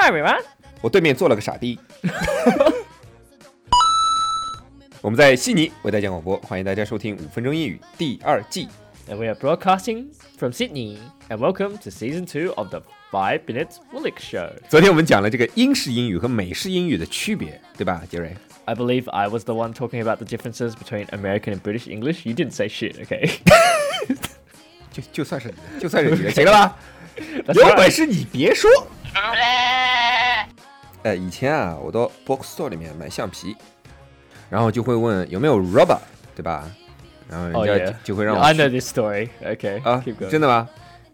Hi everyone. 我对面坐了个傻逼。我们在悉尼为大家广播，欢迎大家收听《五分钟英语》第二季。 And we are broadcasting from Sydney. And welcome to season two of the Five Minutes Woolick Show. 昨天我们讲了这个英式英语和美式英语的区别，对吧，杰瑞？ I believe I was the one talking about the differences between American and British English. You didn't say shit, okay? 就就算是你的，就算是你的，行了吧？ That's 有 right. 本事你别说。 呃，以前啊，我到 bookstore 里面买橡皮，然后就会问有没有 rubber，对吧？然后人 Oh 家.就就会让我 I 去 know this story. Okay. 啊真的吗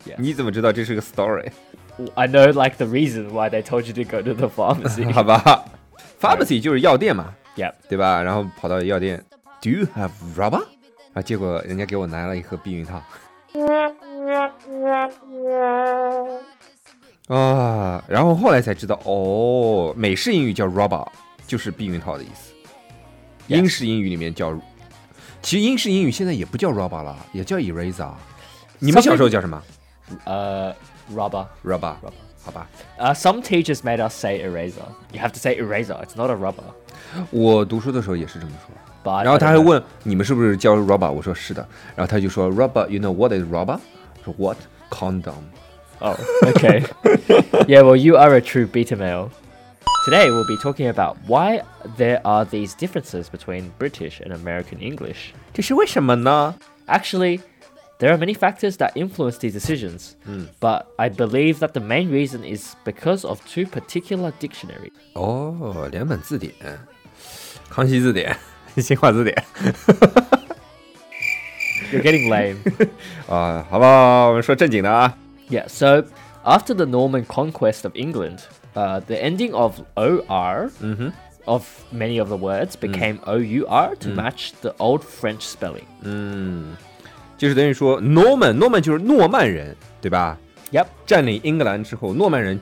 Yeah. 你怎么知道这是个 story？I know like the reason why they told you to go to the pharmacy. 好吧，pharmacy 就是药店嘛，yep. 对吧？然后跑到药店，Do you have rubber？啊，结果人家给我拿了一盒避孕套。啊，然后后来才知道，哦，美式英语叫 rubber，就是避孕套的意思。英式英语里面叫，其实英式英语现在也不叫 rubber 了，也叫 eraser。你们小时候叫什么 Uh, rubber.？rubber，好吧。Uh, some teachers made us say eraser. You have to say eraser. It's not a rubber. 我读书的时候也是这么说。然后他还问你们是不是叫 rubber？我说是的。然后他就说 rubber，you know what is rubber？说 what condom？Oh, okay. yeah, well, you are a true beta male. Today, we'll be talking about why there are these differences between British and American English. 这是为什么呢？ Actually, there are many factors that influence these decisions, but I believe that the main reason is because of two particular dictionaries. 哦，两本字典，康熙字典、新华字典 You're getting lame. 啊，好不好？我们说正经的啊。 yeah, so after the Norman conquest of England, uh, the ending of OR of many of the words became OUR to match the old French spelling. 就是等于说，Norman，Norman 就是诺曼人，对吧？ Yep. 占领英格兰之后，诺曼人，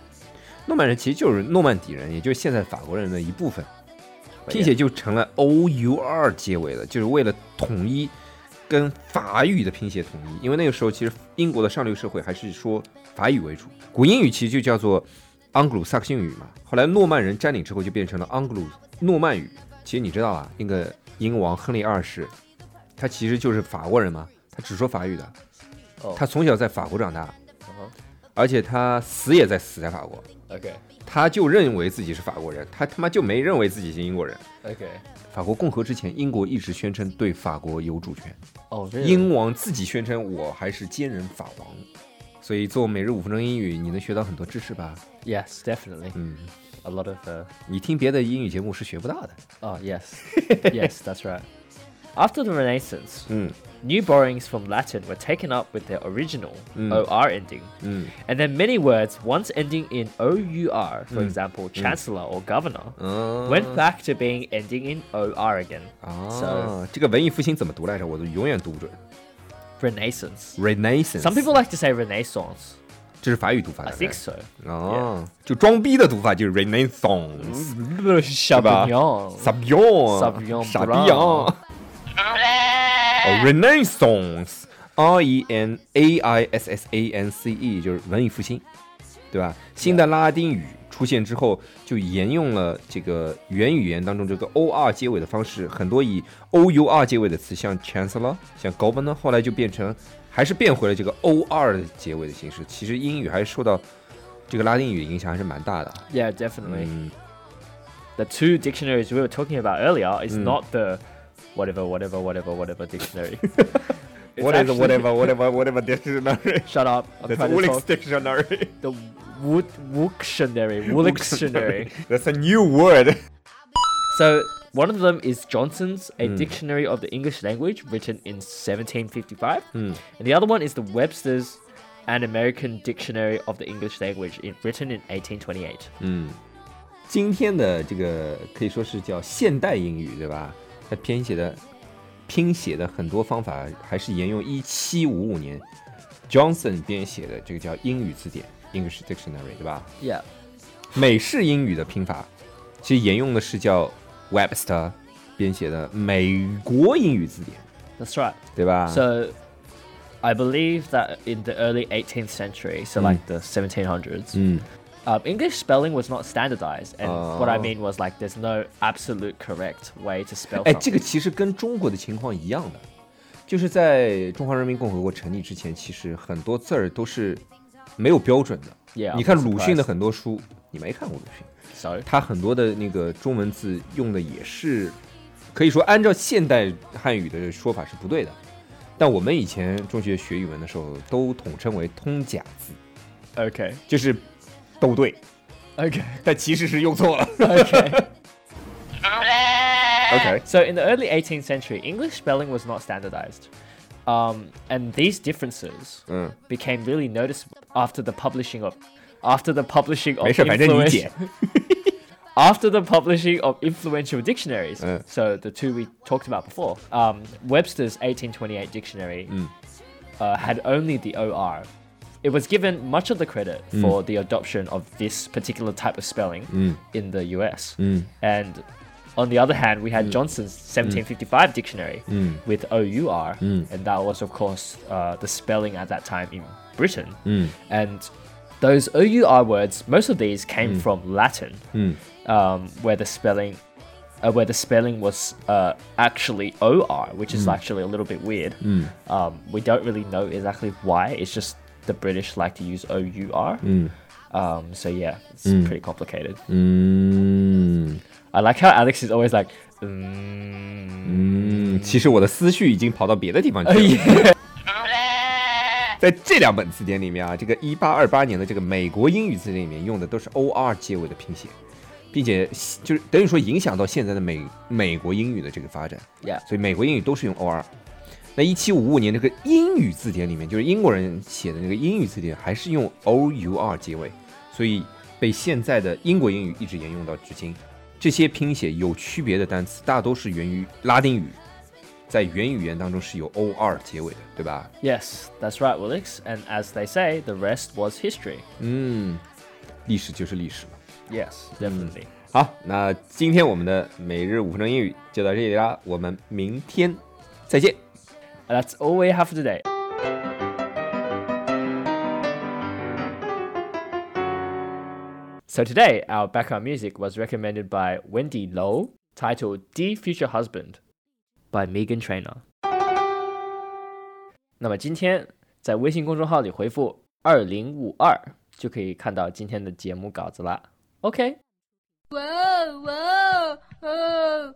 诺曼人其实就是诺曼底人，也就是现在法国人的一部分，拼写就成了 O U R 结尾的，就是为了统一 跟法语的拼写统一。因为那个时候其实英国的上流社会还是说法语为主，古英语其实就叫做盎格鲁撒克逊语嘛。后来诺曼人占领之后就变成了盎格鲁诺曼语。其实你知道啊，那个英王亨利二世，他其实就是法国人嘛，他只说法语的。他从小在法国长大，而且他死也在死在法国。Okay. 他就认为自己是法国人，他他妈就没认为自己是英国人。Okay. 法国共和之前，英国一直宣称对法国有主权，Oh, 英王自己宣称我还是坚忍法王。所以做每日五分钟英语，你能学到很多知识吧？Yes, definitely. 嗯，A lot of. Uh... 你听别的英语节目是学不到的。Oh, yes. yes, that's right. After the Renaissance, 嗯 new borrowings from Latin were taken up with their original OR ending. 嗯 And then many words once ending in OUR, for example, chancellor or governor, 嗯 went back to being ending in OR again. So, 啊，这个文艺复兴怎么读来着？我都永远读不准。 Renaissance. Renaissance， Some people like to say Renaissance. 这是法语读法 I 对不对 think so. 哦，就装逼的读法就是 Renaissance。 Chabignon. Sabion， Sabion 傻逼 Brown 啊！哦，Renaissance，R E N A I S S A N C E，就是文艺复兴，对吧？新的拉丁语出现之后，就沿用了这个原语言当中这个 O R 结尾的方式，很多以 O U R 结尾的词，像 Chancellor、像 Governor，后来就变成还是变回了这个 O R 的结尾的形式。其实英语还是受到这个拉丁语的影响还是蛮大的。 Yeah, definitely. 嗯， the two dictionaries we were talking about earlier is Mm. not the whatever, whatever, whatever, whatever dictionary. It's What is actually- whatever whatever whatever dictionary? Shut up. I'm That's trying to Woolix talk. dictionary. The Wood Wooktionary. Woolixtionary. That's a new word. so one of them is Johnson's, a Hmm. dictionary of the English language written in 1755. Hmm. And the other one is the Webster's An American Dictionary of the English Language, in, written in 1828. 嗯，今天的这个可以说是叫现代英语，对吧？ 它编写的、拼写的很多方法还是沿用一七五五年 Johnson 编写的这个叫英语字典 （English Dictionary），对吧？Yeah. 美式英语的拼法其实沿用的是叫 Webster 编写的美国英语字典，That's right. 对吧？So, I believe that in the early 18th century, so like the 1700s, 嗯 english spelling was not standardized and what i mean was like there's no absolute correct way to spell 哎这个其实跟中国的情况一样的就是在中华人民共和国成立之前其实很多字儿都是没有标准的。你看鲁迅的很多书你没看过鲁迅？Sorry 他很多的那个中文字用的也是可以说按照现代汉语的说法是不对的但我们以前中学学语文的时候都统称为通假字。Ok 就是都对， Okay. 但其实是用错了。 Okay. OK， So in the early 18th century, English spelling was not standardized. Um, and these differences 嗯， became really noticeable after the publishing of after the publishing of 没事，反正你 influential- 解。 after the publishing of influential dictionaries. Uh. So the two we talked about before. Um, Webster's 1828 dictionary uh, had only the OR. it was given much of the credit mm. for the adoption of this particular type of spelling mm. in the US. Mm. And on the other hand, we had Johnson's 1755 dictionary with OUR, and that was, of course, uh, the spelling at that time in Britain. And those OUR words, most of these came from Latin, um, where the spelling. Uh, where the spelling was uh, actually OR, which is actually a little bit weird. Um, we don't really know exactly why. It's just the British like to use OUR. Um, so yeah, it's pretty complicated. 嗯 I like how Alex is always like, mm, 嗯，其实我的思绪已经跑到别的地方去了。在这两本字典里面啊，这个一八二八年的这个美国英语字典里面用的都是 O R 结尾的拼写，并且就是等于说影响到现在的美美国英语的这个发展。 yeah, 所以美国英语都是用 O R。 那一七五五年这个英语字典里面，就是英国人写的那个英语字典，还是用 O U R 结尾，所以被现在的英国英语一直沿用到至今。这些拼写有区别的单词，大都是源于拉丁语，在原语言当中是有 O R 结尾的，对吧？yes, that's right, Willix. And as they say, the rest was history. 嗯，历史就是历史嘛。Yes, definitely. 好，那今天我们的每日五分钟英语就到这里啦，我们明天再见。That's all we have for today. So today, our background music was recommended by Wendy Lowe, titled "The Future Husband" by Meghan Trainor。那么今天在微信公众号里回复“二零五二”就可以看到今天的节目稿子啦。OK。哇哦哇哦！